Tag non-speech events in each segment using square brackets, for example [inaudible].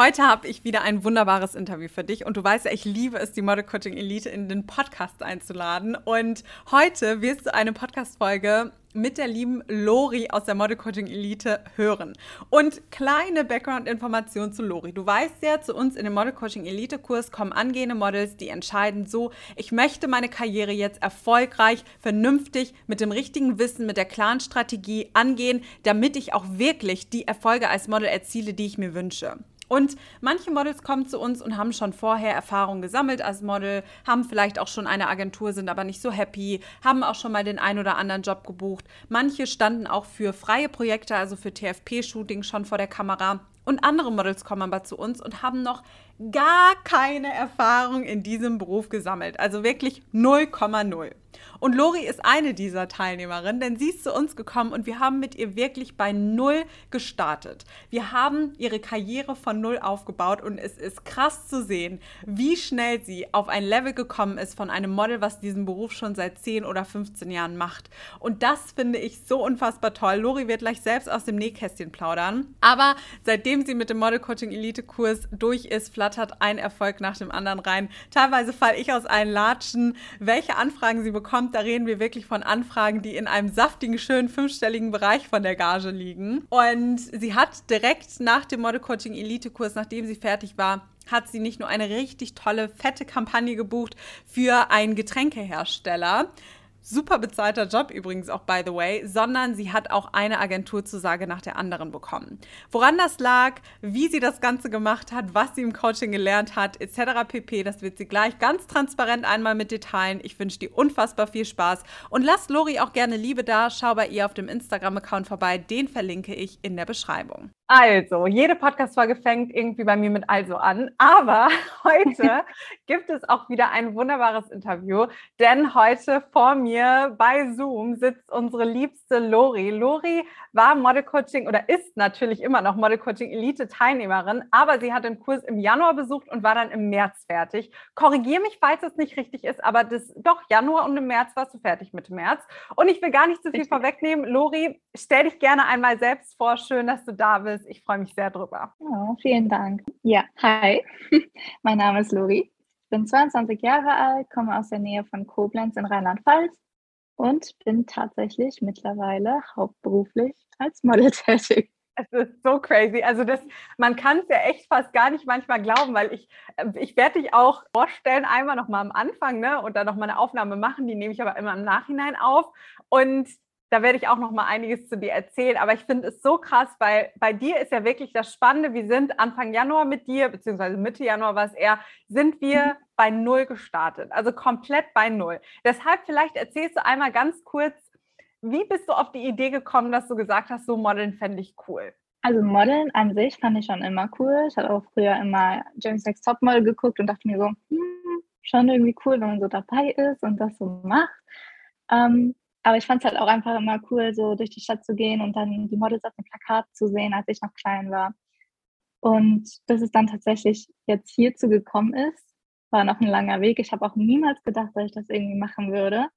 Heute habe ich wieder ein wunderbares Interview für dich und du weißt ja, ich liebe es, die Model Coaching Elite in den Podcast einzuladen. Und heute wirst du eine Podcast-Folge mit der lieben Lori aus der Model Coaching Elite hören. Und kleine Background-Information zu Lori. Du weißt ja, zu uns in dem Model Coaching Elite Kurs kommen angehende Models, die entscheiden so, ich möchte meine Karriere jetzt erfolgreich, vernünftig, mit dem richtigen Wissen, mit der klaren Strategie angehen, damit ich auch wirklich die Erfolge als Model erziele, die ich mir wünsche. Und manche Models kommen zu uns und haben schon vorher Erfahrung gesammelt als Model, haben vielleicht auch schon eine Agentur, sind aber nicht so happy, haben auch schon mal den ein oder anderen Job gebucht. Manche standen auch für freie Projekte, also für TFP-Shooting schon vor der Kamera. Und andere Models kommen aber zu uns und haben noch gar keine Erfahrung in diesem Beruf gesammelt. Also wirklich 0,0. Und Lori ist eine dieser Teilnehmerinnen, denn sie ist zu uns gekommen und wir haben mit ihr wirklich bei Null gestartet. Wir haben ihre Karriere von Null aufgebaut und es ist krass zu sehen, wie schnell sie auf ein Level gekommen ist von einem Model, was diesen Beruf schon seit 10 oder 15 Jahren macht. Und das finde ich so unfassbar toll. Lori wird gleich selbst aus dem Nähkästchen plaudern. Aber seitdem sie mit dem Model Coaching Elite Kurs durch ist, flattert ein Erfolg nach dem anderen rein. Teilweise falle ich aus allen Latschen, welche Anfragen sie bekommt da reden wir wirklich von Anfragen, die in einem saftigen, schönen fünfstelligen Bereich von der Gage liegen. Und sie hat direkt nach dem Model Coaching Elite Kurs, nachdem sie fertig war, hat sie nicht nur eine richtig tolle, fette Kampagne gebucht für einen Getränkehersteller, Super bezahlter Job übrigens auch, by the way, sondern sie hat auch eine Agenturzusage nach der anderen bekommen. Woran das lag, wie sie das Ganze gemacht hat, was sie im Coaching gelernt hat, etc. pp, das wird sie gleich ganz transparent einmal mit Detailen. Ich wünsche dir unfassbar viel Spaß und lass Lori auch gerne Liebe da. Schau bei ihr auf dem Instagram-Account vorbei, den verlinke ich in der Beschreibung. Also, jede Podcast-Folge fängt irgendwie bei mir mit Also an. Aber [laughs] heute [laughs] gibt es auch wieder ein wunderbares Interview, denn heute vor mir bei Zoom sitzt unsere liebste Lori. Lori war Model Coaching oder ist natürlich immer noch Model Coaching Elite Teilnehmerin, aber sie hat den Kurs im Januar besucht und war dann im März fertig. Korrigiere mich, falls es nicht richtig ist, aber das doch Januar und im März warst du fertig mit März. Und ich will gar nicht zu viel vorwegnehmen. Lori, stell dich gerne einmal selbst vor. Schön, dass du da bist. Ich freue mich sehr drüber. Oh, vielen Dank. Ja, hi. [laughs] mein Name ist Lori. Ich bin 22 Jahre alt, komme aus der Nähe von Koblenz in Rheinland-Pfalz und bin tatsächlich mittlerweile hauptberuflich als Model [laughs] tätig. Es ist so crazy. Also das, man kann es ja echt fast gar nicht manchmal glauben, weil ich, äh, ich werde dich auch vorstellen, einmal nochmal am Anfang, ne, und dann nochmal eine Aufnahme machen, die nehme ich aber immer im Nachhinein auf. Und da werde ich auch noch mal einiges zu dir erzählen. Aber ich finde es so krass, weil bei dir ist ja wirklich das Spannende. Wir sind Anfang Januar mit dir, beziehungsweise Mitte Januar war es eher, sind wir mhm. bei Null gestartet. Also komplett bei Null. Deshalb vielleicht erzählst du einmal ganz kurz, wie bist du auf die Idee gekommen, dass du gesagt hast, so Modeln fände ich cool? Also Modeln an sich fand ich schon immer cool. Ich habe auch früher immer James Next Topmodel geguckt und dachte mir so, hm, schon irgendwie cool, wenn man so dabei ist und das so macht. Ähm, aber ich fand es halt auch einfach immer cool, so durch die Stadt zu gehen und dann die Models auf dem Plakat zu sehen, als ich noch klein war. Und bis es dann tatsächlich jetzt hierzu gekommen ist, war noch ein langer Weg. Ich habe auch niemals gedacht, dass ich das irgendwie machen würde.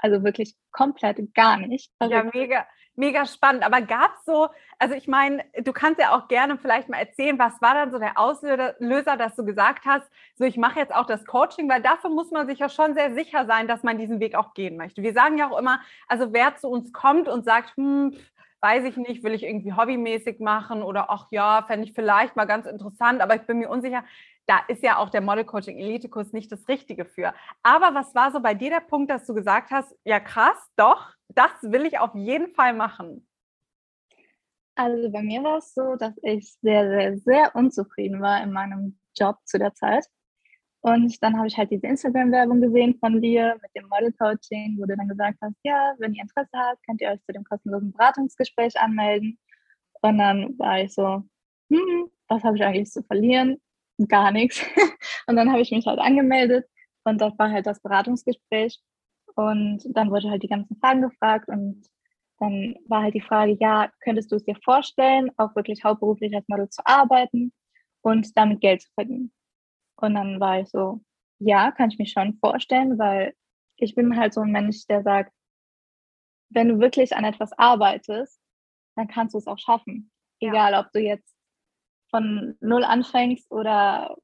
Also wirklich komplett gar nicht. Ja, mega, mega spannend. Aber gab es so, also ich meine, du kannst ja auch gerne vielleicht mal erzählen, was war dann so der Auslöser, dass du gesagt hast, so ich mache jetzt auch das Coaching, weil dafür muss man sich ja schon sehr sicher sein, dass man diesen Weg auch gehen möchte. Wir sagen ja auch immer, also wer zu uns kommt und sagt, hm, weiß ich nicht, will ich irgendwie hobbymäßig machen oder ach ja, fände ich vielleicht mal ganz interessant, aber ich bin mir unsicher da ist ja auch der Model Coaching Elite Kurs nicht das Richtige für. Aber was war so bei dir der Punkt, dass du gesagt hast, ja krass, doch, das will ich auf jeden Fall machen? Also bei mir war es so, dass ich sehr, sehr, sehr unzufrieden war in meinem Job zu der Zeit. Und dann habe ich halt diese Instagram-Werbung gesehen von dir mit dem Model Coaching, wo du dann gesagt hast, ja, wenn ihr Interesse habt, könnt ihr euch zu dem kostenlosen Beratungsgespräch anmelden. Und dann war ich so, hm, was habe ich eigentlich zu verlieren? Gar nichts. [laughs] Und dann habe ich mich halt angemeldet und das war halt das Beratungsgespräch. Und dann wurde halt die ganzen Fragen gefragt und dann war halt die Frage, ja, könntest du es dir vorstellen, auch wirklich hauptberuflich als Model zu arbeiten und damit Geld zu verdienen? Und dann war ich so, ja, kann ich mir schon vorstellen, weil ich bin halt so ein Mensch, der sagt, wenn du wirklich an etwas arbeitest, dann kannst du es auch schaffen. Egal, ja. ob du jetzt von null anfängst oder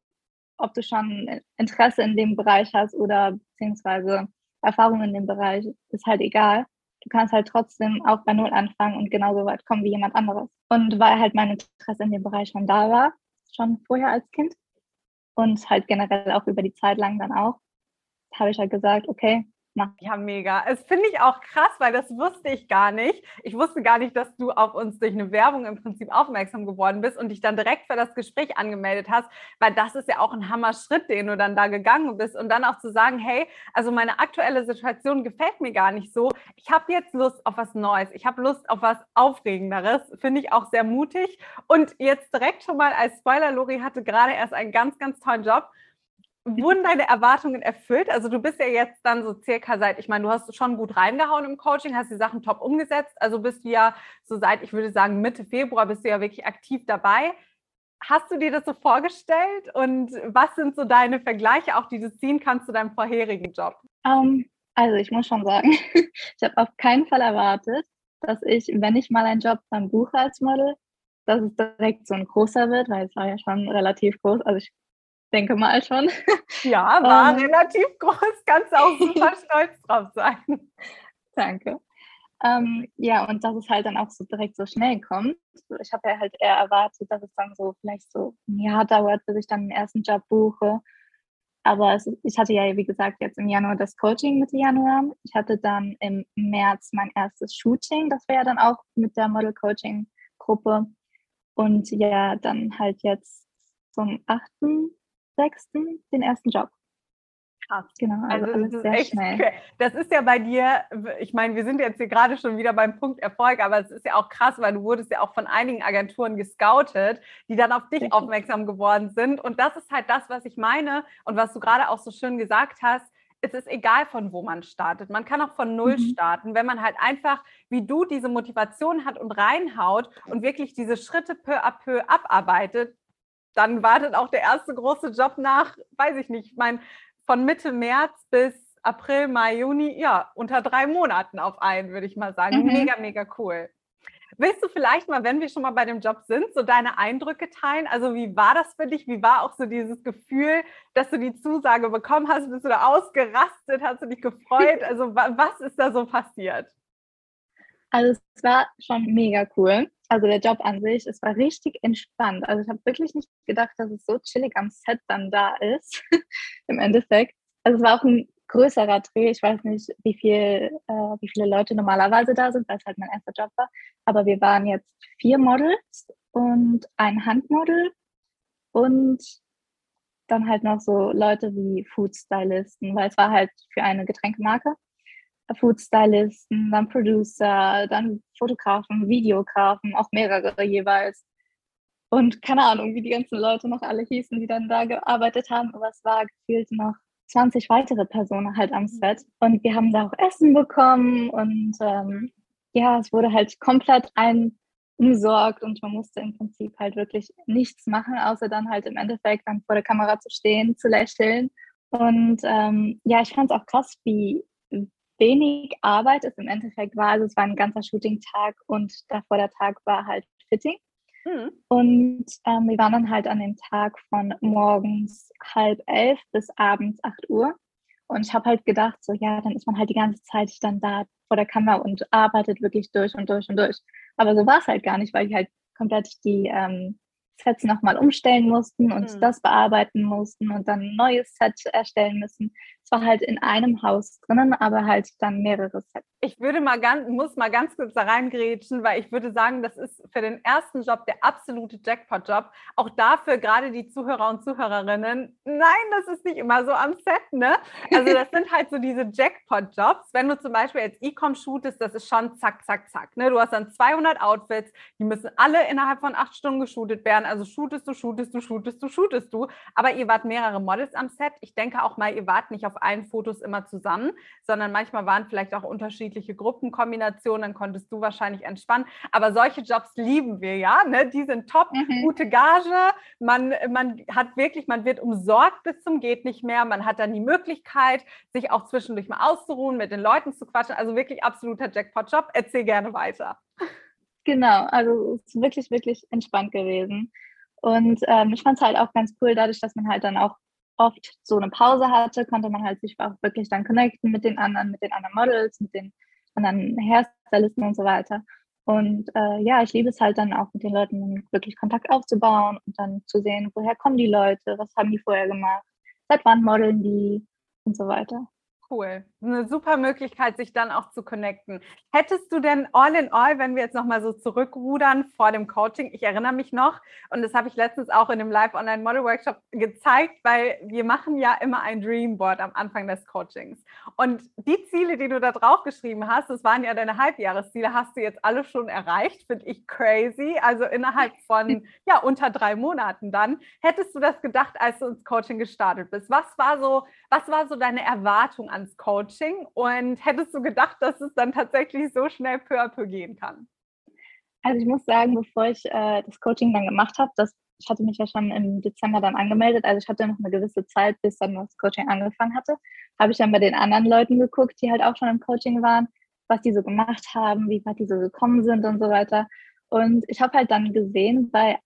ob du schon Interesse in dem Bereich hast oder beziehungsweise Erfahrung in dem Bereich, ist halt egal. Du kannst halt trotzdem auch bei Null anfangen und genauso weit kommen wie jemand anderes. Und weil halt mein Interesse in dem Bereich schon da war, schon vorher als Kind und halt generell auch über die Zeit lang dann auch, habe ich halt gesagt, okay, machen. Ja, mega. Es finde ich auch krass, weil das wusste ich gar nicht. Ich wusste gar nicht, dass du auf uns durch eine Werbung im Prinzip aufmerksam geworden bist und dich dann direkt für das Gespräch angemeldet hast, weil das ist ja auch ein Hammer-Schritt, den du dann da gegangen bist und dann auch zu sagen, hey, also meine aktuelle Situation gefällt mir gar nicht so. Ich habe jetzt Lust auf was Neues. Ich habe Lust auf was Aufregenderes. Finde ich auch sehr mutig. Und jetzt direkt schon mal als Spoiler, Lori hatte gerade erst einen ganz, ganz tollen Job wurden deine Erwartungen erfüllt? Also du bist ja jetzt dann so circa seit, ich meine, du hast schon gut reingehauen im Coaching, hast die Sachen top umgesetzt. Also bist du ja so seit, ich würde sagen, Mitte Februar bist du ja wirklich aktiv dabei. Hast du dir das so vorgestellt und was sind so deine Vergleiche, auch die du ziehen kannst zu deinem vorherigen Job? Um, ähm, also ich muss schon sagen, [laughs] ich habe auf keinen Fall erwartet, dass ich, wenn ich mal einen Job dann buche als Model, dass es direkt so ein großer wird, weil es war ja schon relativ groß. Also ich denke mal schon. Ja, [laughs] war ähm, relativ groß, kannst du auch super [laughs] stolz drauf sein. Danke. Ähm, ja, und dass es halt dann auch so direkt so schnell kommt. Ich habe ja halt eher erwartet, dass es dann so vielleicht so ein Jahr dauert, bis ich dann den ersten Job buche. Aber es, ich hatte ja, wie gesagt, jetzt im Januar das Coaching Mitte Januar. Ich hatte dann im März mein erstes Shooting. Das wäre ja dann auch mit der Model Coaching Gruppe. Und ja, dann halt jetzt zum 8 sechsten den ersten Job. Krass. Genau, also, also das ist echt schnell. Das ist ja bei dir, ich meine, wir sind jetzt hier gerade schon wieder beim Punkt Erfolg, aber es ist ja auch krass, weil du wurdest ja auch von einigen Agenturen gescoutet, die dann auf dich Richtig. aufmerksam geworden sind. Und das ist halt das, was ich meine und was du gerade auch so schön gesagt hast. Es ist egal, von wo man startet. Man kann auch von Null mhm. starten, wenn man halt einfach, wie du, diese Motivation hat und reinhaut und wirklich diese Schritte peu à peu abarbeitet, dann wartet auch der erste große Job nach, weiß ich nicht, ich meine, von Mitte März bis April, Mai, Juni, ja, unter drei Monaten auf einen, würde ich mal sagen. Mhm. Mega, mega cool. Willst du vielleicht mal, wenn wir schon mal bei dem Job sind, so deine Eindrücke teilen? Also wie war das für dich? Wie war auch so dieses Gefühl, dass du die Zusage bekommen hast? Bist du da ausgerastet? Hast du dich gefreut? [laughs] Also was ist da so passiert? Also es war schon mega cool also der Job an sich, es war richtig entspannt. Also ich habe wirklich nicht gedacht, dass es so chillig am Set dann da ist, [laughs] im Endeffekt. Also es war auch ein größerer Dreh. Ich weiß nicht, wie, viel, äh, wie viele Leute normalerweise da sind, weil es halt mein erster Job war. Aber wir waren jetzt vier Models und ein Handmodel und dann halt noch so Leute wie Food Stylisten, weil es war halt für eine Getränkemarke. Foodstylisten, dann Producer, dann Fotografen, Videografen, auch mehrere jeweils. Und keine Ahnung, wie die ganzen Leute noch alle hießen, die dann da gearbeitet haben, aber es war gefühlt noch 20 weitere Personen halt am mhm. Set. Und wir haben da auch Essen bekommen und ähm, ja, es wurde halt komplett ein umsorgt und man musste im Prinzip halt wirklich nichts machen, außer dann halt im Endeffekt dann vor der Kamera zu stehen, zu lächeln. Und ähm, ja, ich fand es auch krass, wie wenig Arbeit es im Endeffekt war. Also es war ein ganzer Shooting-Tag und davor der Tag war halt Fitting. Mhm. Und ähm, wir waren dann halt an dem Tag von morgens halb elf bis abends acht Uhr. Und ich habe halt gedacht, so ja, dann ist man halt die ganze Zeit dann da vor der Kamera und arbeitet wirklich durch und durch und durch. Aber so war es halt gar nicht, weil ich halt komplett die ähm, Sets nochmal umstellen mussten und mhm. das bearbeiten mussten und dann ein neues Set erstellen müssen. Es war halt in einem Haus drinnen, aber halt dann mehrere Sets. Ich würde mal ganz, muss mal ganz kurz da reingrätschen, weil ich würde sagen, das ist für den ersten Job der absolute Jackpot-Job. Auch dafür gerade die Zuhörer und Zuhörerinnen. Nein, das ist nicht immer so am Set, ne? Also das sind halt so diese Jackpot-Jobs. Wenn du zum Beispiel als E-Com shootest, das ist schon zack, zack, zack. Ne? Du hast dann 200 Outfits, die müssen alle innerhalb von acht Stunden geshootet werden also shootest du, shootest du, shootest du, shootest du. Aber ihr wart mehrere Models am Set. Ich denke auch mal, ihr wart nicht auf allen Fotos immer zusammen, sondern manchmal waren vielleicht auch unterschiedliche Gruppenkombinationen. Dann konntest du wahrscheinlich entspannen. Aber solche Jobs lieben wir ja. Ne? Die sind top, mhm. gute Gage. Man, man hat wirklich, man wird umsorgt bis zum geht nicht mehr. Man hat dann die Möglichkeit, sich auch zwischendurch mal auszuruhen, mit den Leuten zu quatschen. Also wirklich absoluter Jackpot-Job. Erzähl gerne weiter. Genau, also es ist wirklich, wirklich entspannt gewesen. Und ähm, ich fand es halt auch ganz cool, dadurch, dass man halt dann auch oft so eine Pause hatte, konnte man halt sich auch wirklich dann connecten mit den anderen, mit den anderen Models, mit den anderen Hairstylisten und so weiter. Und äh, ja, ich liebe es halt dann auch mit den Leuten wirklich Kontakt aufzubauen und dann zu sehen, woher kommen die Leute, was haben die vorher gemacht, seit wann modeln die und so weiter. Cool. Eine super Möglichkeit, sich dann auch zu connecten. Hättest du denn all in all, wenn wir jetzt nochmal so zurückrudern vor dem Coaching, ich erinnere mich noch, und das habe ich letztens auch in dem Live-Online-Model-Workshop gezeigt, weil wir machen ja immer ein Dreamboard am Anfang des Coachings. Und die Ziele, die du da drauf geschrieben hast, das waren ja deine Halbjahresziele, hast du jetzt alle schon erreicht, finde ich crazy. Also innerhalb [laughs] von, ja, unter drei Monaten dann. Hättest du das gedacht, als du ins Coaching gestartet bist? Was war so, was war so deine Erwartung ans Coaching und hättest du gedacht, dass es dann tatsächlich so schnell peu à peu gehen kann? Also ich muss sagen, bevor ich äh, das Coaching dann gemacht habe, ich hatte mich ja schon im Dezember dann angemeldet, also ich hatte noch eine gewisse Zeit, bis dann das Coaching angefangen hatte, habe ich dann bei den anderen Leuten geguckt, die halt auch schon im Coaching waren, was die so gemacht haben, wie weit die so gekommen sind und so weiter. Und ich habe halt dann gesehen bei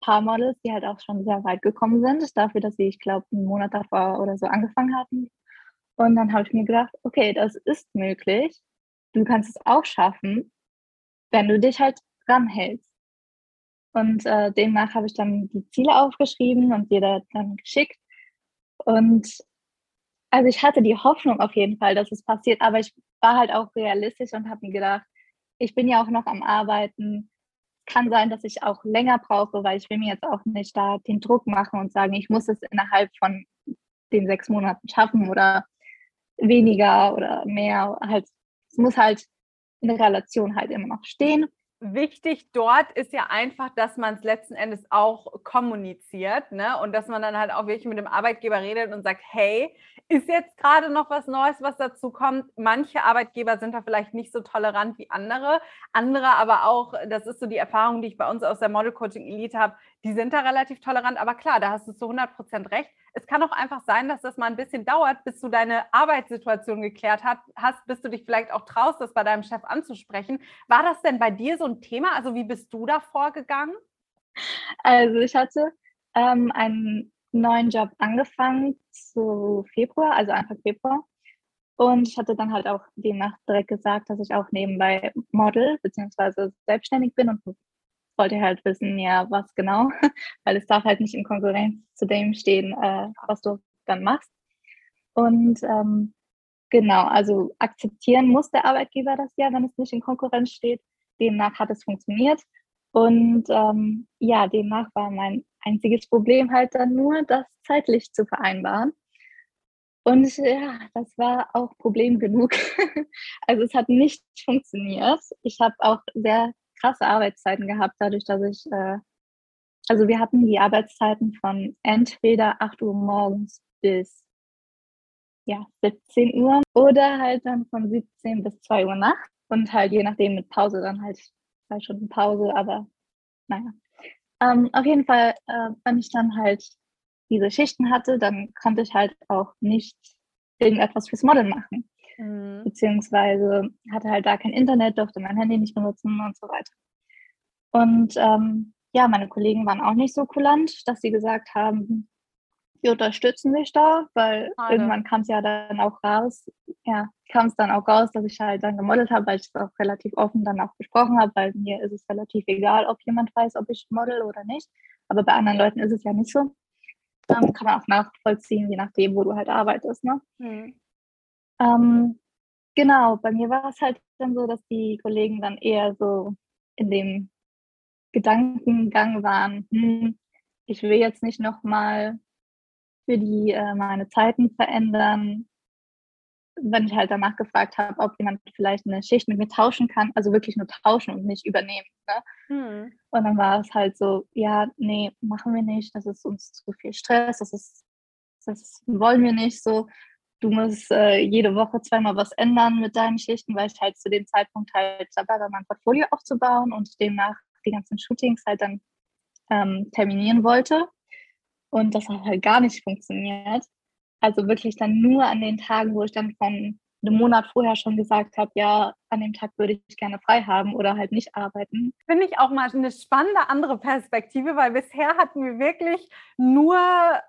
paar Models, die halt auch schon sehr weit gekommen sind, dafür, dass sie, ich glaube, einen Monat davor oder so angefangen hatten, und dann habe ich mir gedacht, okay, das ist möglich. Du kannst es auch schaffen, wenn du dich halt ranhältst. Und äh, demnach habe ich dann die Ziele aufgeschrieben und dir dann geschickt. Und also ich hatte die Hoffnung auf jeden Fall, dass es passiert, aber ich war halt auch realistisch und habe mir gedacht, ich bin ja auch noch am Arbeiten. Kann sein, dass ich auch länger brauche, weil ich will mir jetzt auch nicht da den Druck machen und sagen, ich muss es innerhalb von den sechs Monaten schaffen oder weniger oder mehr. Halt, es muss halt in der Relation halt immer noch stehen. Wichtig dort ist ja einfach, dass man es letzten Endes auch kommuniziert ne? und dass man dann halt auch wirklich mit dem Arbeitgeber redet und sagt, hey, ist jetzt gerade noch was Neues, was dazu kommt. Manche Arbeitgeber sind da vielleicht nicht so tolerant wie andere. Andere aber auch, das ist so die Erfahrung, die ich bei uns aus der Model Coaching Elite habe, die sind da relativ tolerant. Aber klar, da hast du zu 100 Prozent recht. Es kann auch einfach sein, dass das mal ein bisschen dauert, bis du deine Arbeitssituation geklärt hast, bis du dich vielleicht auch traust, das bei deinem Chef anzusprechen. War das denn bei dir so ein Thema? Also wie bist du da vorgegangen? Also ich hatte ähm, einen neuen Job angefangen zu Februar, also Anfang Februar. Und ich hatte dann halt auch demnach direkt gesagt, dass ich auch nebenbei Model bzw. selbstständig bin und wollte halt wissen, ja, was genau, [laughs] weil es darf halt nicht in Konkurrenz zu dem stehen, äh, was du dann machst. Und ähm, genau, also akzeptieren muss der Arbeitgeber das ja, wenn es nicht in Konkurrenz steht. Demnach hat es funktioniert. Und ähm, ja, demnach war mein einziges Problem halt dann nur, das zeitlich zu vereinbaren. Und ja, das war auch Problem genug. [laughs] also es hat nicht funktioniert. Ich habe auch sehr krasse Arbeitszeiten gehabt, dadurch, dass ich, äh, also wir hatten die Arbeitszeiten von entweder 8 Uhr morgens bis ja, 17 Uhr oder halt dann von 17 bis 2 Uhr nachts und halt je nachdem mit Pause dann halt zwei Stunden Pause, aber naja. Ähm, auf jeden Fall, äh, wenn ich dann halt diese Schichten hatte, dann konnte ich halt auch nicht irgendetwas fürs Model machen. Mhm. Beziehungsweise hatte halt da kein Internet, durfte mein Handy nicht benutzen und so weiter. Und ähm, ja, meine Kollegen waren auch nicht so kulant, dass sie gesagt haben, wir unterstützen dich da, weil Schade. irgendwann kam es ja dann auch raus, ja, kam es dann auch raus, dass ich halt dann gemodelt habe, weil ich es auch relativ offen dann auch besprochen habe, weil mir ist es relativ egal, ob jemand weiß, ob ich model oder nicht. Aber bei anderen Leuten ist es ja nicht so. Ähm, kann man auch nachvollziehen, je nachdem, wo du halt arbeitest. Ne? Mhm. Ähm, genau, bei mir war es halt dann so, dass die Kollegen dann eher so in dem Gedankengang waren, hm, ich will jetzt nicht nochmal für die äh, meine Zeiten verändern. Wenn ich halt danach gefragt habe, ob jemand vielleicht eine Schicht mit mir tauschen kann, also wirklich nur tauschen und nicht übernehmen. Ne? Hm. Und dann war es halt so, ja, nee, machen wir nicht, das ist uns zu viel Stress, das ist, das wollen wir nicht so. Du musst äh, jede Woche zweimal was ändern mit deinen Schichten, weil ich halt zu dem Zeitpunkt halt dabei war, mein Portfolio aufzubauen und demnach die ganzen Shootings halt dann ähm, terminieren wollte. Und das hat halt gar nicht funktioniert. Also wirklich dann nur an den Tagen, wo ich dann von einen Monat vorher schon gesagt habe, ja, an dem Tag würde ich gerne frei haben oder halt nicht arbeiten. Finde ich auch mal eine spannende andere Perspektive, weil bisher hatten wir wirklich nur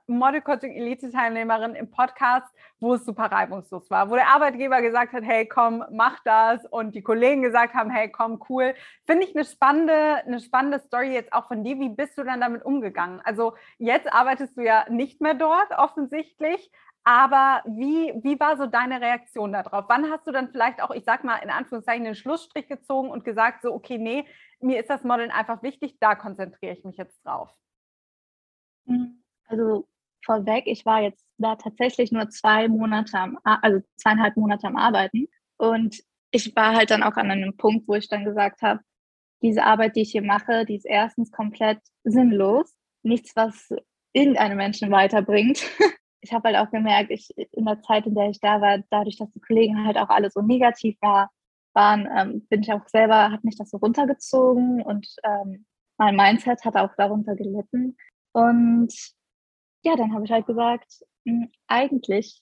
Model Coaching Elite Teilnehmerinnen im Podcast, wo es super reibungslos war, wo der Arbeitgeber gesagt hat, hey, komm, mach das und die Kollegen gesagt haben, hey, komm, cool. Finde ich eine spannende, eine spannende Story jetzt auch von dir. Wie bist du dann damit umgegangen? Also jetzt arbeitest du ja nicht mehr dort offensichtlich, aber wie, wie war so deine Reaktion darauf? Wann hast du dann vielleicht auch, ich sag mal, in Anführungszeichen den Schlussstrich gezogen und gesagt, so, okay, nee, mir ist das Modeln einfach wichtig, da konzentriere ich mich jetzt drauf? Hm, also vorweg, ich war jetzt da tatsächlich nur zwei Monate, am, also zweieinhalb Monate am Arbeiten. Und ich war halt dann auch an einem Punkt, wo ich dann gesagt habe, diese Arbeit, die ich hier mache, die ist erstens komplett sinnlos. Nichts, was irgendeinem Menschen weiterbringt. [laughs] ich habe halt auch gemerkt, ich in der Zeit, in der ich da war, dadurch, dass die Kollegen halt auch alle so negativ war, waren, ähm, bin ich auch selber, hat mich das so runtergezogen und ähm, mein Mindset hat auch darunter gelitten. Und ja, dann habe ich halt gesagt, mh, hm, eigentlich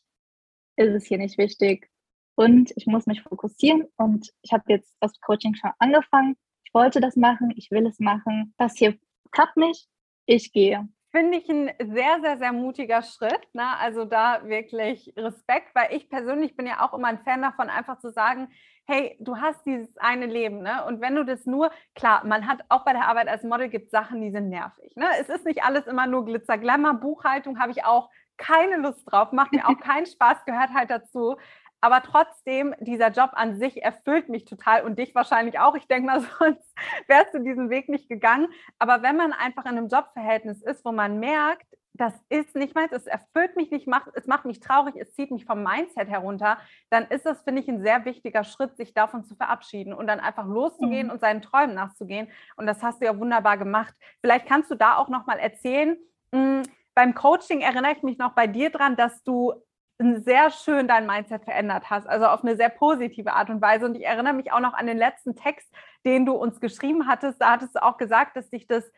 ist es hier nicht wichtig und ich muss mich fokussieren und ich habe jetzt das Coaching schon angefangen. Ich wollte das machen, ich will es machen. Das hier klappt nicht, ich gehe. Finde ich ein sehr, sehr, sehr mutiger Schritt. Ne? Also da wirklich Respekt, weil ich persönlich bin ja auch immer ein Fan davon, einfach zu sagen, hey, du hast dieses eine Leben, ne? Und wenn du das nur, klar, man hat auch bei der Arbeit als Model gibt Sachen, die sind nervig. Ne? Es ist nicht alles immer nur Glitzer, Glamour, Buchhaltung habe ich auch keine Lust drauf, macht mir auch [laughs] keinen Spaß, gehört halt dazu. Aber trotzdem, dieser Job an sich erfüllt mich total und dich wahrscheinlich auch. Ich denke mal, [laughs] sonst wärst du diesen Weg nicht gegangen. Aber wenn man einfach in einem Jobverhältnis ist, wo man merkt, das ist nicht meins, es erfüllt mich nicht, es macht mich traurig, es zieht mich vom Mindset herunter, dann ist das, finde ich, ein sehr wichtiger Schritt, sich davon zu verabschieden und dann einfach loszugehen mhm. und seinen Träumen nachzugehen. Und das hast du ja wunderbar gemacht. Vielleicht kannst du da auch nochmal erzählen, mh, hm, beim Coaching erinnere ich mich noch bei dir dran, dass du sehr schön dein Mindset verändert hast, also auf eine sehr positive Art und Weise. Und ich erinnere mich auch noch an den letzten Text, den du uns geschrieben hattest. Da hattest du auch gesagt, dass dich das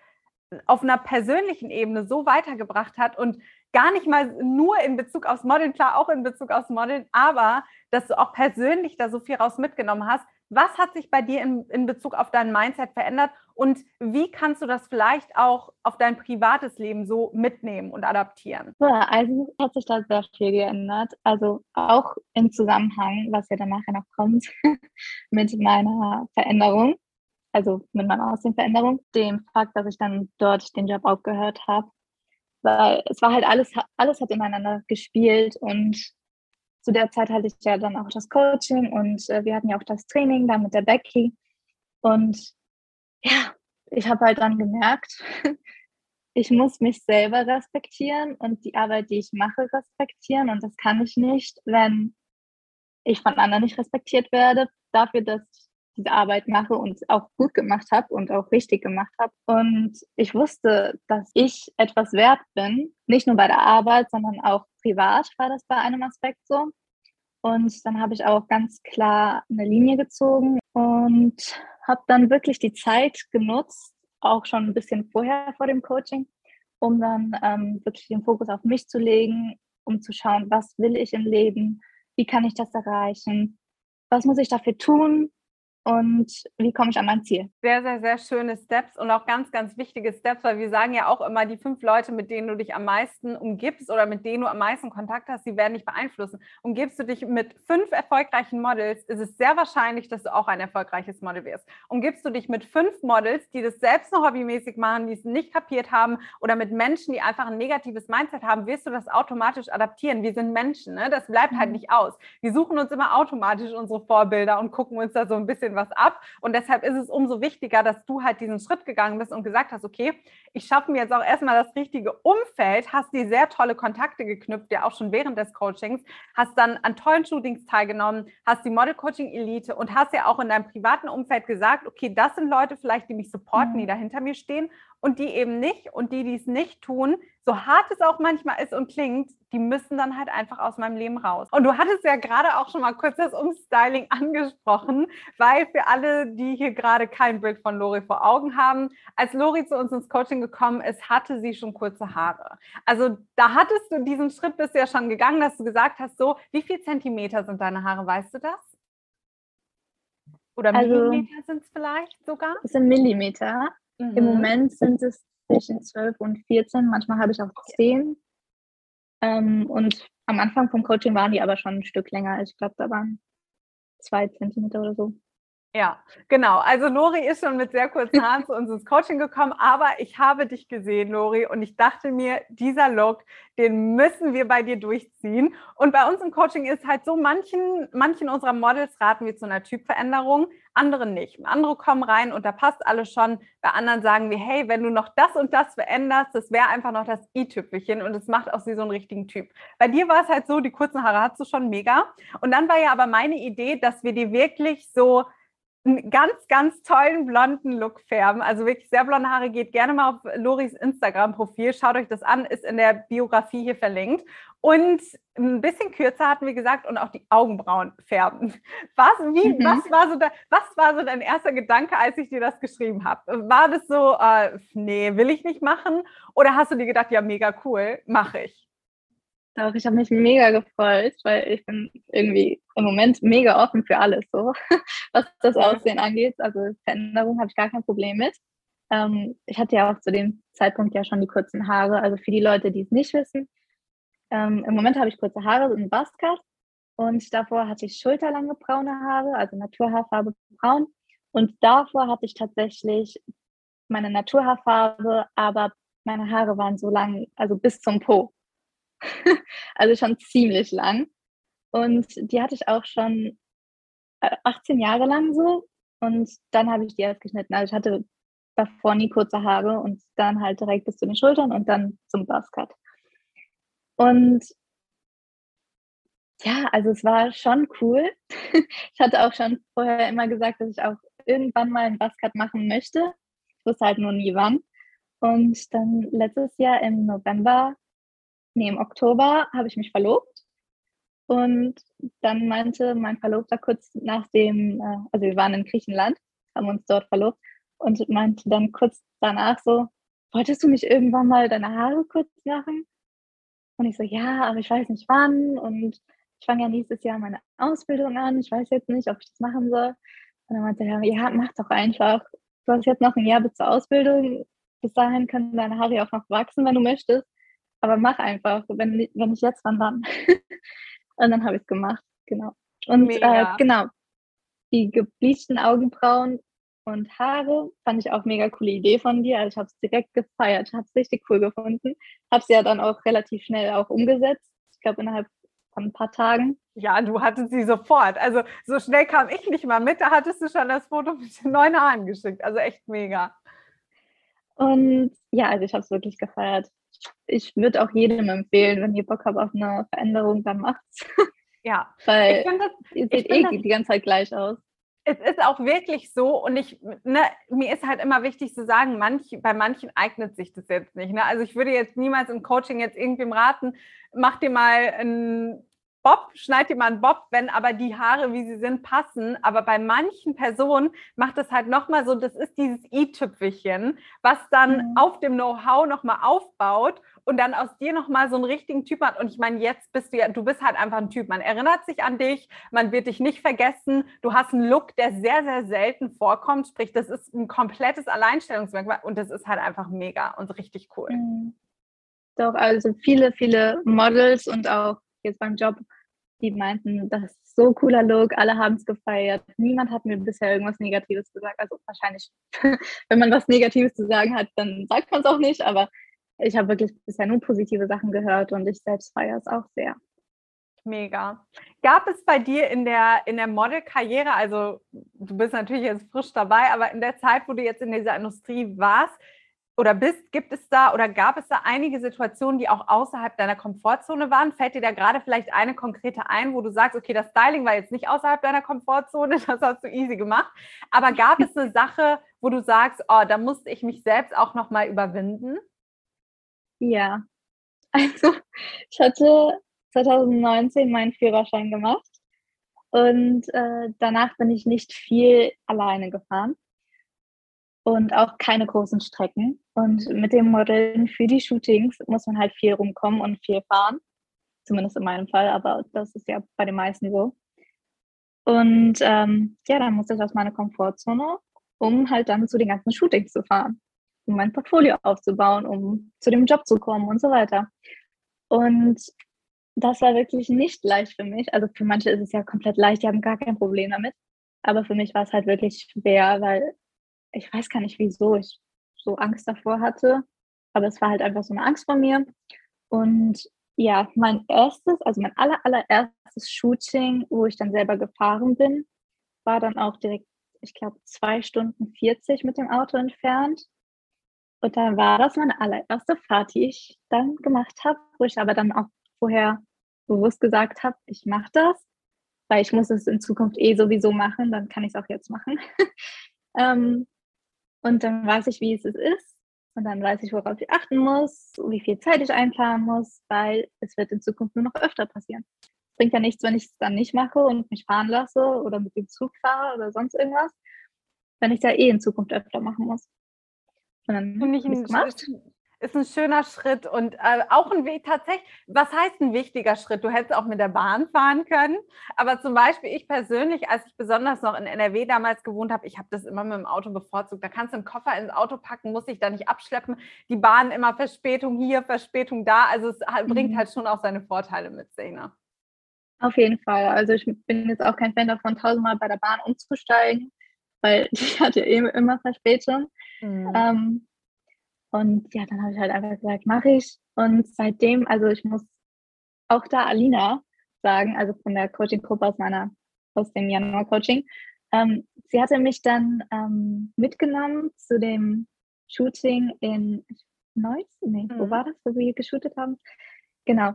auf einer persönlichen Ebene so weitergebracht hat und gar nicht mal nur in Bezug aufs Modeln, klar auch in Bezug aufs Modeln, aber dass du auch persönlich da so viel raus mitgenommen hast. Was hat sich bei dir in, in Bezug auf dein Mindset verändert und wie kannst du das vielleicht auch auf dein privates Leben so mitnehmen und adaptieren? Ja, also hat sich da sehr viel geändert. Also auch im Zusammenhang, was ja dann nachher noch kommt, [laughs] mit meiner Veränderung also mit meiner Aussehensveränderung, dem Fakt, dass ich dann dort den Job aufgehört habe. Weil es war halt alles, alles hat ineinander gespielt und zu der Zeit hatte ich ja dann auch das Coaching und äh, wir hatten ja auch das Training da mit der Becky. Und ja, ich habe halt dann gemerkt, [laughs] ich muss mich selber respektieren und die Arbeit, die ich mache, respektieren. Und das kann ich nicht, wenn ich von anderen nicht respektiert werde, dafür, dass diese Arbeit mache und auch gut gemacht habe und auch richtig gemacht habe. Und ich wusste, dass ich etwas wert bin, nicht nur bei der Arbeit, sondern auch privat war das bei einem Aspekt so. Und dann habe ich auch ganz klar eine Linie gezogen und habe dann wirklich die Zeit genutzt, auch schon ein bisschen vorher vor dem Coaching, um dann ähm, wirklich den Fokus auf mich zu legen, um zu schauen, was will ich im Leben, wie kann ich das erreichen, was muss ich dafür tun, und wie komme ich an mein Ziel. Sehr, sehr, sehr schöne Steps und auch ganz, ganz wichtige Steps, weil wir sagen ja auch immer, die fünf Leute, mit denen du dich am meisten umgibst oder mit denen du am meisten Kontakt hast, die werden dich beeinflussen. Umgibst du dich mit fünf erfolgreichen Models, ist es sehr wahrscheinlich, dass du auch ein erfolgreiches Model wirst. Umgibst du dich mit fünf Models, die das selbst nur hobbymäßig machen, die es nicht kapiert haben oder mit Menschen, die einfach ein negatives Mindset haben, wirst du das automatisch adaptieren. Wir sind Menschen, ne? das bleibt halt mhm. nicht aus. Wir suchen uns immer automatisch unsere Vorbilder und gucken uns da so ein bisschen bisschen was ab. Und deshalb ist es umso wichtiger, dass du halt diesen Schritt gegangen bist und gesagt hast, okay, ich schaffe mir jetzt auch erstmal das richtige Umfeld, hast dir sehr tolle Kontakte geknüpft, ja auch schon während des Coachings, hast dann an tollen Shootings teilgenommen, hast die Model Coaching Elite und hast ja auch in deinem privaten Umfeld gesagt, okay, das sind Leute vielleicht, die mich supporten, mhm. die da hinter mir stehen und die eben nicht. Und die, die es nicht tun, so hart es auch manchmal ist und klingt, die müssen dann halt einfach aus meinem Leben raus. Und du hattest ja gerade auch schon mal kurz das Umstyling [laughs] angesprochen, weil für alle, die hier gerade kein Bild von Lori vor Augen haben, als Lori zu uns ins Coaching gekommen ist, hatte sie schon kurze Haare. Also da hattest du diesen Schritt bist du ja schon gegangen, dass du gesagt hast, so, wie viel Zentimeter sind deine Haare, weißt du das? Oder also, Millimeter sind es vielleicht sogar? Es sind Millimeter. Mhm. Im Moment sind es zwischen 12 und 14, manchmal habe ich auch 10. Ähm, und am Anfang vom Coaching waren die aber schon ein Stück länger. Ich glaube, da waren zwei Zentimeter oder so. Ja, genau. Also Lori ist schon mit sehr kurzen [laughs] Haaren zu uns ins Coaching gekommen, aber ich habe dich gesehen, Lori, und ich dachte mir, dieser Look, den müssen wir bei dir durchziehen. Und bei uns im Coaching ist halt so, manchen, manchen unserer Models raten wir zu einer Typveränderung, anderen nicht. Andere kommen rein und da passt alles schon. Bei anderen sagen wir, hey, wenn du noch das und das veränderst, das wäre einfach noch das i-Tüpfelchen und es macht aus dir so einen richtigen Typ. Bei dir war es halt so, die kurzen Haare hast du schon mega. Und dann war ja aber meine Idee, dass wir dir wirklich so einen ganz, ganz tollen blonden Look färben. Also wirklich sehr blonde Haare. Geht gerne mal auf Loris Instagram-Profil. Schaut euch das an, ist in der Biografie hier verlinkt. Und ein bisschen kürzer hatten wir gesagt und auch die Augenbrauen färben. Was, wie, mhm. was, war so da, was war so dein erster Gedanke, als ich dir das geschrieben habe? War das so, äh, nee, will ich nicht machen? Oder hast du dir gedacht, ja, mega cool, mache ich? Doch, ich habe mich mega gefreut, weil ich bin irgendwie im Moment mega offen für alles, so [laughs] was das Aussehen angeht. Also Veränderung habe ich gar kein Problem mit. Ähm, ich hatte ja auch zu dem Zeitpunkt ja schon die kurzen Haare. Also für die Leute, die es nicht wissen, ähm, im Moment habe ich kurze Haare, und einen Buzzcut. Und davor hatte ich schulterlange braune Haare, also Naturhaarfarbe braun. Und davor hatte ich tatsächlich meine Naturhaarfarbe, aber meine Haare waren so lang, also bis zum Po. [laughs] also schon ziemlich lang. Und die hatte ich auch schon 18 äh, Jahre lang so. Und dann habe ich die erst geschnitten. Also ich hatte davor nie kurze Haare und dann halt direkt bis zu den Schultern und dann zum Buzzcut. Und ja, also es war schon cool. [laughs] ich hatte auch schon vorher immer gesagt, dass ich auch irgendwann mal einen Buzzcut machen möchte. Ich wusste halt nur nie wann. Und dann letztes Jahr im November nee, im Oktober habe ich mich verlobt. Und dann meinte mein Verlobter kurz nach dem, äh, also wir waren in Griechenland, haben uns dort verlobt und meinte dann kurz danach so, wolltest du mich irgendwann mal deine Haare kurz machen? Und ich so, ja, aber ich weiß nicht wann und ich fange ja nächstes Jahr meine Ausbildung an, ich weiß jetzt nicht, ob ich das machen soll. Und dann meinte er, ja, mach doch einfach. Du hast jetzt noch ein Jahr bis zur Ausbildung. Bis dahin können deine Haare auch noch wachsen, wenn du möchtest aber mach einfach. Wenn, wenn ich jetzt, wann dann? [laughs] und dann habe ich es gemacht, genau. Und äh, genau, die gebleachten Augenbrauen und Haare fand ich auch mega coole Idee von dir. Also ich habe es direkt gefeiert, habe es richtig cool gefunden. Habe es ja dann auch relativ schnell auch umgesetzt. Ich glaube innerhalb von ein paar Tagen. Ja, du hattest sie sofort. Also so schnell kam ich nicht mal mit. Da hattest du schon das Foto mit den neuen Haaren geschickt. Also echt mega. Und ja, also ich habe es wirklich gefeiert ich würde auch jedem empfehlen, wenn ihr Bock habt auf eine Veränderung, dann macht's. [laughs] Ja, weil das, ihr seht eh das, die ganze Zeit gleich aus. Es ist auch wirklich so und ich, ne, mir ist halt immer wichtig zu sagen, manch, bei manchen eignet sich das jetzt nicht. Ne? Also ich würde jetzt niemals im Coaching jetzt irgendwem raten, mach dir mal ein Bob, schneid dir mal einen Bob, wenn aber die Haare, wie sie sind, passen. Aber bei manchen Personen macht es halt nochmal so, das ist dieses i-Tüpfelchen, was dann mhm. auf dem Know-how nochmal aufbaut und dann aus dir nochmal so einen richtigen Typ hat. Und ich meine, jetzt bist du ja, du bist halt einfach ein Typ. Man erinnert sich an dich, man wird dich nicht vergessen. Du hast einen Look, der sehr, sehr selten vorkommt. Sprich, das ist ein komplettes Alleinstellungsmerkmal und das ist halt einfach mega und richtig cool. Mhm. Doch, also viele, viele Models und auch jetzt beim Job, die meinten, das ist so cooler Look, alle haben es gefeiert. Niemand hat mir bisher irgendwas Negatives gesagt. Also wahrscheinlich, [laughs] wenn man was Negatives zu sagen hat, dann sagt man es auch nicht, aber ich habe wirklich bisher nur positive Sachen gehört und ich selbst feiere es auch sehr. Mega. Gab es bei dir in der, in der Modelkarriere, also du bist natürlich jetzt frisch dabei, aber in der Zeit, wo du jetzt in dieser Industrie warst, oder bist, gibt es da oder gab es da einige Situationen, die auch außerhalb deiner Komfortzone waren? Fällt dir da gerade vielleicht eine konkrete ein, wo du sagst, okay, das Styling war jetzt nicht außerhalb deiner Komfortzone, [laughs] das hast du easy gemacht, aber gab es eine Sache, wo du sagst, oh, da musste ich mich selbst auch nochmal überwinden? Ja, [laughs] also ich hatte 2019 meinen Führerschein gemacht und äh, danach bin ich nicht viel alleine gefahren und auch keine großen Strecken. Und mit dem Modeln für die Shootings muss man halt viel rumkommen und viel fahren. Zumindest in meinem Fall, aber das ist ja bei den meisten so. Und ähm, ja, dann musste ich aus meiner Komfortzone, um halt dann zu den ganzen Shootings zu fahren, um mein Portfolio aufzubauen, um zu dem Job zu kommen und so weiter. Und das war wirklich nicht leicht für mich. Also für manche ist es ja komplett leicht, die haben gar kein Problem damit. Aber für mich war es halt wirklich schwer, weil ich weiß gar nicht, wieso ich so Angst davor hatte. Aber es war halt einfach so eine Angst von mir. Und ja, mein erstes, also mein aller, allererstes Shooting, wo ich dann selber gefahren bin, war dann auch direkt, ich glaube, zwei Stunden 40 mit dem Auto entfernt. Und dann war das meine allererste Fahrt, die ich dann gemacht habe, wo ich aber dann auch vorher bewusst gesagt habe, ich mache das, weil ich muss es in Zukunft eh sowieso machen, dann kann ich es auch jetzt machen. [laughs] ähm, und dann weiß ich, wie es ist. Und dann weiß ich, worauf ich achten muss, wie viel Zeit ich einplanen muss, weil es wird in Zukunft nur noch öfter passieren. Es bringt ja nichts, wenn ich es dann nicht mache und mich fahren lasse oder mit dem Zug fahre oder sonst irgendwas, wenn ich es ja eh in Zukunft öfter machen muss. Und dann Finde ich ein, gemacht ist ein schöner Schritt und äh, auch ein Weg tatsächlich. Was heißt ein wichtiger Schritt? Du hättest auch mit der Bahn fahren können. Aber zum Beispiel ich persönlich, als ich besonders noch in NRW damals gewohnt habe, ich habe das immer mit dem Auto bevorzugt. Da kannst du einen Koffer ins Auto packen, muss ich da nicht abschleppen. Die Bahn immer Verspätung hier, Verspätung da. Also es mhm. bringt halt schon auch seine Vorteile mit sich. Ne? Auf jeden Fall. Also ich bin jetzt auch kein Fan davon, tausendmal bei der Bahn umzusteigen, weil die hat ja eben immer Verspätung. Mhm. Ähm, und ja, dann habe ich halt einfach gesagt, mache ich. Und seitdem, also ich muss auch da Alina sagen, also von der Coaching-Gruppe aus meiner, aus dem Januar-Coaching, ähm, sie hatte mich dann ähm, mitgenommen zu dem Shooting in Neuss, nee, mhm. wo war das, wo wir geshootet haben? Genau.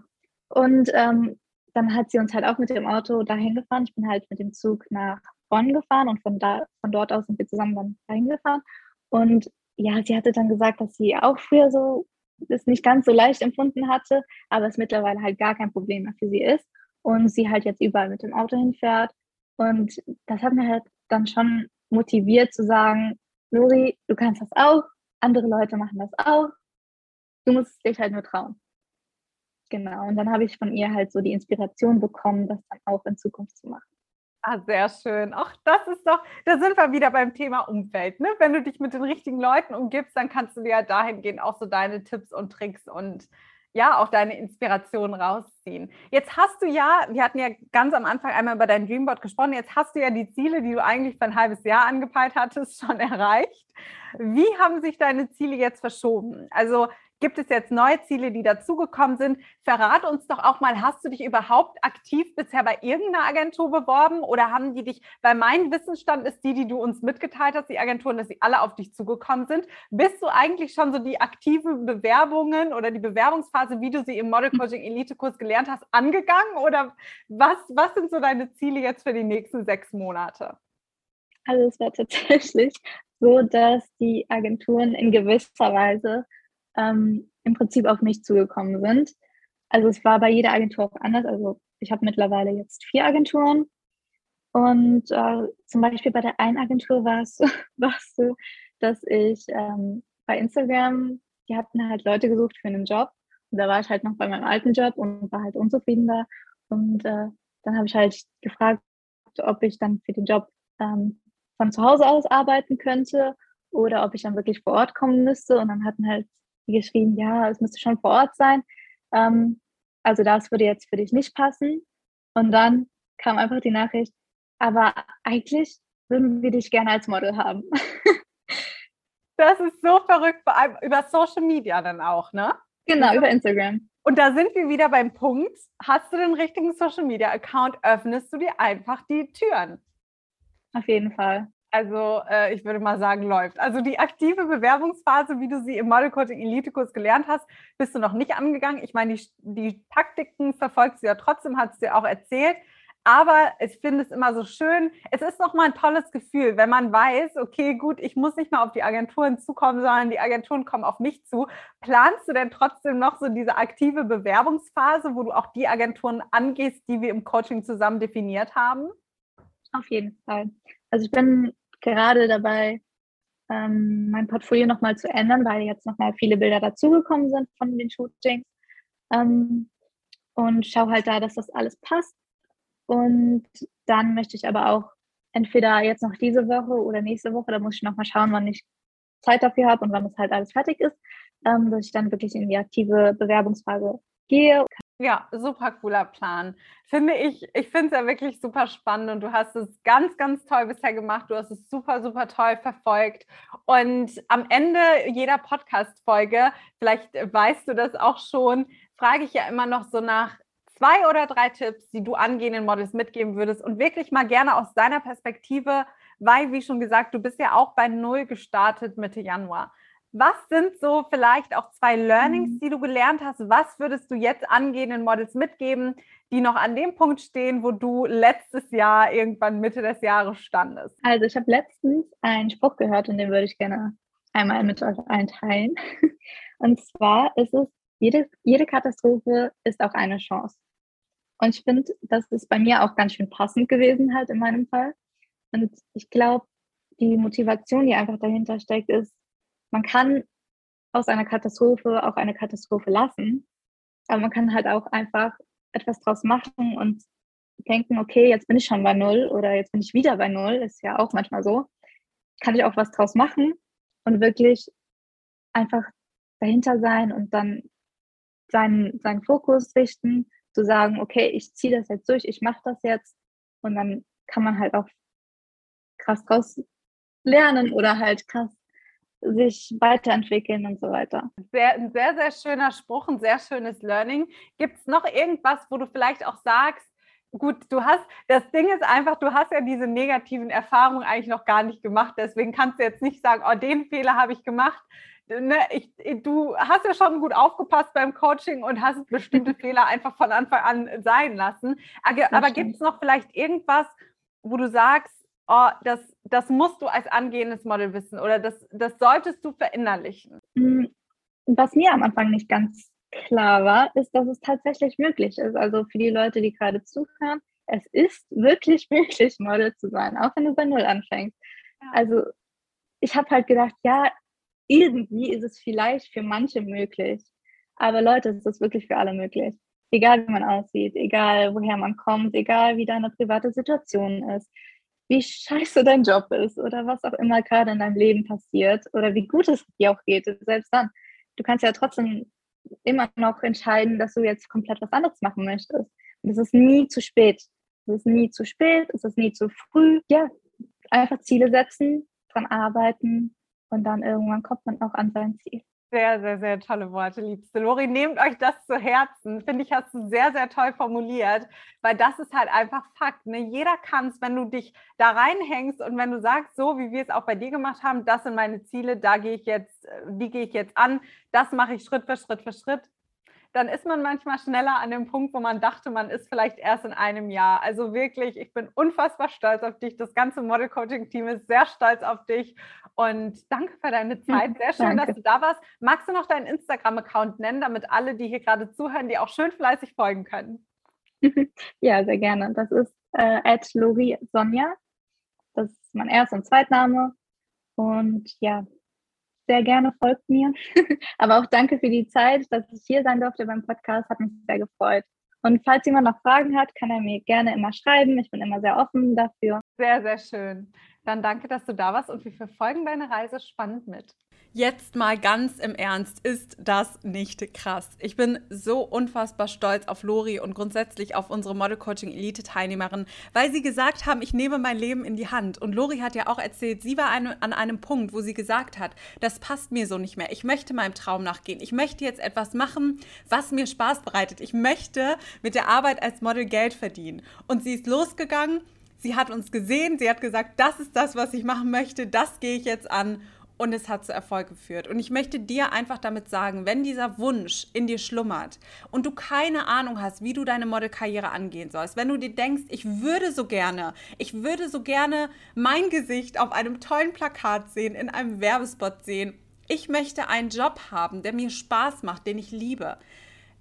Und ähm, dann hat sie uns halt auch mit dem Auto dahin gefahren. Ich bin halt mit dem Zug nach Bonn gefahren und von da, von dort aus sind wir zusammen dann dahin gefahren. Und ja, sie hatte dann gesagt, dass sie auch früher so es nicht ganz so leicht empfunden hatte, aber es mittlerweile halt gar kein Problem mehr für sie ist und sie halt jetzt überall mit dem Auto hinfährt. Und das hat mir halt dann schon motiviert zu sagen, Lori, du kannst das auch, andere Leute machen das auch, du musst dich halt nur trauen. Genau, und dann habe ich von ihr halt so die Inspiration bekommen, das dann auch in Zukunft zu machen. Ah, sehr schön. Ach, das ist doch, da sind wir wieder beim Thema Umfeld. Ne? Wenn du dich mit den richtigen Leuten umgibst, dann kannst du dir ja dahingehend auch so deine Tipps und Tricks und ja, auch deine Inspiration rausziehen. Jetzt hast du ja, wir hatten ja ganz am Anfang einmal über dein Dreamboard gesprochen, jetzt hast du ja die Ziele, die du eigentlich für ein halbes Jahr angepeilt hattest, [laughs] schon erreicht. Wie haben sich deine Ziele jetzt verschoben? Also Gibt es jetzt neue Ziele, die dazugekommen sind? Verrat uns doch auch mal, hast du dich überhaupt aktiv bisher bei irgendeiner Agentur beworben oder haben die dich, weil mein Wissensstand ist die, die du uns mitgeteilt hast, die Agenturen, dass sie alle auf dich zugekommen sind. Bist du eigentlich schon so die aktiven Bewerbungen oder die Bewerbungsphase, wie du sie im Model Coaching Elite Kurs gelernt hast, angegangen oder was, was sind so deine Ziele jetzt für die nächsten sechs Monate? Also es war tatsächlich so, dass die Agenturen in gewisser Weise ähm, im Prinzip auf mich zugekommen sind. Also es war bei jeder Agentur auch anders. Also ich habe mittlerweile jetzt vier Agenturen. Und äh, zum Beispiel bei der einen Agentur war es, [laughs] so, dass ich ähm, bei Instagram, die hatten halt Leute gesucht für einen Job. Und da war ich halt noch bei meinem alten Job und war halt unzufrieden da. Und äh, dann habe ich halt gefragt, ob ich dann für den Job ähm, von zu Hause aus arbeiten könnte oder ob ich dann wirklich vor Ort kommen müsste. Und dann hatten halt geschrieben, ja, es müsste schon vor Ort sein. Ähm, also das würde jetzt für dich nicht passen. Und dann kam einfach die Nachricht, aber eigentlich würden wir dich gerne als Model haben. [laughs] das ist so verrückt, über Social Media dann auch, ne? Genau, über Instagram. Und da sind wir wieder beim Punkt, hast du den richtigen Social Media Account, öffnest du dir einfach die Türen. Auf jeden Fall. Also äh, ich würde mal sagen, läuft. Also die aktive Bewerbungsphase, wie du sie im Model Coaching Elite-Kurs gelernt hast, bist du noch nicht angegangen. Ich meine, die, die Taktiken verfolgst du ja trotzdem, hast du dir auch erzählt. Aber ich finde es immer so schön. Es ist nochmal ein tolles Gefühl, wenn man weiß, okay, gut, ich muss nicht mal auf die Agenturen zukommen, sondern die Agenturen kommen auf mich zu. Planst du denn trotzdem noch so diese aktive Bewerbungsphase, wo du auch die Agenturen angehst, die wir im Coaching zusammen definiert haben? Auf jeden Fall. Also ich bin gerade dabei, ähm, mein Portfolio nochmal zu ändern, weil jetzt nochmal viele Bilder dazugekommen sind von den Shootings. Ähm, und schaue halt da, dass das alles passt. Und dann möchte ich aber auch entweder jetzt noch diese Woche oder nächste Woche, da muss ich nochmal schauen, wann ich Zeit dafür habe und wann es halt alles fertig ist, ähm, dass ich dann wirklich in die aktive Bewerbungsphase gehe. Ja, super cooler Plan. Finde ich, ich finde es ja wirklich super spannend und du hast es ganz, ganz toll bisher gemacht. Du hast es super, super toll verfolgt. Und am Ende jeder Podcast-Folge, vielleicht weißt du das auch schon, frage ich ja immer noch so nach zwei oder drei Tipps, die du angehenden Models mitgeben würdest und wirklich mal gerne aus deiner Perspektive, weil, wie schon gesagt, du bist ja auch bei Null gestartet Mitte Januar. Was sind so vielleicht auch zwei Learnings, mhm. die du gelernt hast? Was würdest du jetzt angehenden Models mitgeben, die noch an dem Punkt stehen, wo du letztes Jahr irgendwann Mitte des Jahres standest? Also ich habe letztens einen Spruch gehört und den würde ich gerne einmal mit euch allen teilen. [laughs] Und zwar ist es, jede, jede Katastrophe ist auch eine Chance. Und ich finde, das ist bei mir auch ganz schön passend gewesen halt in meinem Fall. Und ich glaube, die Motivation, die einfach dahinter steckt, ist, man kann aus einer Katastrophe auch eine Katastrophe lassen, aber man kann halt auch einfach etwas draus machen und denken, okay, jetzt bin ich schon bei Null oder jetzt bin ich wieder bei Null, ist ja auch manchmal so. Kann ich auch was draus machen und wirklich einfach dahinter sein und dann seinen, seinen Fokus richten, zu sagen, okay, ich ziehe das jetzt durch, ich mache das jetzt und dann kann man halt auch krass draus lernen oder halt krass sich weiterentwickeln und so weiter. Sehr, ein sehr, sehr schöner Spruch, ein sehr schönes Learning. Gibt es noch irgendwas, wo du vielleicht auch sagst, gut, du hast, das Ding ist einfach, du hast ja diese negativen Erfahrungen eigentlich noch gar nicht gemacht, deswegen kannst du jetzt nicht sagen, oh, den Fehler habe ich gemacht. Ne, ich, du hast ja schon gut aufgepasst beim Coaching und hast bestimmte [laughs] Fehler einfach von Anfang an sein lassen. Aber, aber gibt es noch vielleicht irgendwas, wo du sagst, oh, das, das musst du als angehendes Model wissen oder das, das solltest du verinnerlichen? Mm, was mir am Anfang nicht ganz klar war, ist, dass es tatsächlich möglich ist. Also für die Leute, die gerade zuhören, es ist wirklich [laughs] möglich, Model zu sein, auch wenn du bei Null anfängst. Ja. Also ich habe halt gedacht, ja, irgendwie ist es vielleicht für manche möglich. Aber Leute, es ist wirklich für alle möglich. Egal wie man aussieht, egal woher man kommt, egal wie deine private Situation ist wie scheiße dein Job ist oder was auch immer gerade in deinem Leben passiert oder wie gut es dir auch geht, selbst dann. Du kannst ja trotzdem immer noch entscheiden, dass du jetzt komplett was anderes machen möchtest. Und es ist nie zu spät. Es ist nie zu spät, es ist nie zu früh. Ja, einfach Ziele setzen, dran arbeiten und dann irgendwann kommt man auch an sein Ziel. Sehr, sehr, sehr tolle Worte, liebste Lori. Nehmt euch das zu Herzen. Finde ich, hast du sehr, sehr toll formuliert, weil das ist halt einfach Fakt. Ne? Jeder kann es, wenn du dich da reinhängst und wenn du sagst, so wie wir es auch bei dir gemacht haben, das sind meine Ziele, da gehe ich jetzt, äh, die gehe ich jetzt an, das mache ich Schritt für Schritt für Schritt, dann ist man manchmal schneller an dem Punkt, wo man dachte, man ist vielleicht erst in einem Jahr. Also wirklich, ich bin unfassbar stolz auf dich. Das ganze Model Coaching Team ist sehr stolz auf dich. Und danke für deine Zeit. Sehr schön, dass du da warst. Magst du noch deinen Instagram-Account nennen, damit alle, die hier gerade zuhören, die auch schön fleißig folgen können? [laughs] Ja, sehr gerne. Das ist äh, Lori Sonja. Das ist mein Erst- und Zweitname. Und ja, sehr gerne, folgt mir. [laughs] Aber auch danke für die Zeit, dass ich hier sein durfte beim Podcast. Hat mich sehr gefreut. Und falls jemand noch Fragen hat, kann er mir gerne immer schreiben. Ich bin immer sehr offen dafür. Sehr, sehr schön. Dann danke, dass du da warst und wir verfolgen deine Reise spannend mit. Jetzt mal ganz im Ernst, ist das nicht krass? Ich bin so unfassbar stolz auf Lori und grundsätzlich auf unsere Model Coaching Elite Teilnehmerin, weil sie gesagt haben, ich nehme mein Leben in die Hand. Und Lori hat ja auch erzählt, sie war an einem Punkt, wo sie gesagt hat, das passt mir so nicht mehr. Ich möchte meinem Traum nachgehen. Ich möchte jetzt etwas machen, was mir Spaß bereitet. Ich möchte mit der Arbeit als Model Geld verdienen. Und sie ist losgegangen Sie hat uns gesehen, sie hat gesagt, das ist das, was ich machen möchte, das gehe ich jetzt an und es hat zu Erfolg geführt. Und ich möchte dir einfach damit sagen, wenn dieser Wunsch in dir schlummert und du keine Ahnung hast, wie du deine Modelkarriere angehen sollst, wenn du dir denkst, ich würde so gerne, ich würde so gerne mein Gesicht auf einem tollen Plakat sehen, in einem Werbespot sehen, ich möchte einen Job haben, der mir Spaß macht, den ich liebe.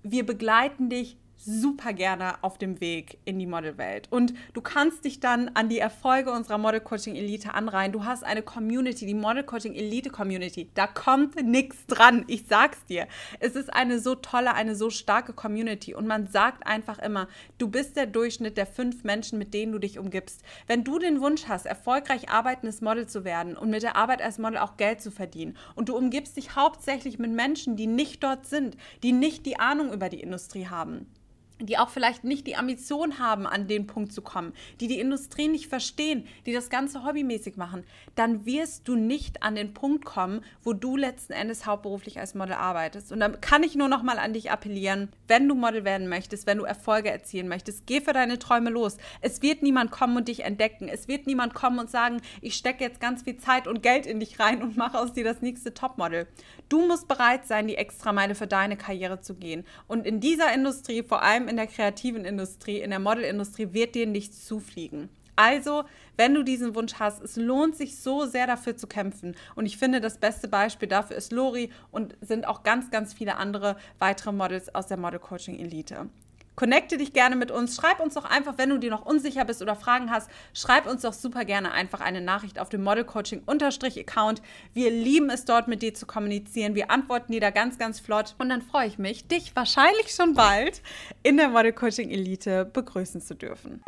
Wir begleiten dich super gerne auf dem Weg in die Modelwelt. Und du kannst dich dann an die Erfolge unserer Model Coaching Elite anreihen. Du hast eine Community, die Model Coaching Elite Community. Da kommt nichts dran. Ich sag's dir. Es ist eine so tolle, eine so starke Community. Und man sagt einfach immer, du bist der Durchschnitt der fünf Menschen, mit denen du dich umgibst. Wenn du den Wunsch hast, erfolgreich arbeitendes Model zu werden und mit der Arbeit als Model auch Geld zu verdienen und du umgibst dich hauptsächlich mit Menschen, die nicht dort sind, die nicht die Ahnung über die Industrie haben, die auch vielleicht nicht die Ambition haben, an den Punkt zu kommen, die die Industrie nicht verstehen, die das Ganze hobbymäßig machen, dann wirst du nicht an den Punkt kommen, wo du letzten Endes hauptberuflich als Model arbeitest. Und dann kann ich nur noch mal an dich appellieren, wenn du Model werden möchtest, wenn du Erfolge erzielen möchtest, geh für deine Träume los. Es wird niemand kommen und dich entdecken. Es wird niemand kommen und sagen, ich stecke jetzt ganz viel Zeit und Geld in dich rein und mache aus dir das nächste Topmodel. Du musst bereit sein, die Extrameile für deine Karriere zu gehen. Und in dieser Industrie, vor allem allem in der kreativen Industrie, in der Modelindustrie, wird dir nichts zufliegen. Also, wenn du diesen Wunsch hast, es lohnt sich so sehr dafür zu kämpfen. Und ich finde, das beste Beispiel dafür ist Lori und sind auch ganz, ganz viele andere weitere Models aus der Model Coaching Elite. Connecte dich gerne mit uns. Schreib uns doch einfach, wenn du dir noch unsicher bist oder Fragen hast, schreib uns doch super gerne einfach eine Nachricht auf dem Model Coaching Account. Wir lieben es dort mit dir zu kommunizieren. Wir antworten dir da ganz, ganz flott. Und dann freue ich mich, dich wahrscheinlich schon bald in der Model Coaching Elite begrüßen zu dürfen.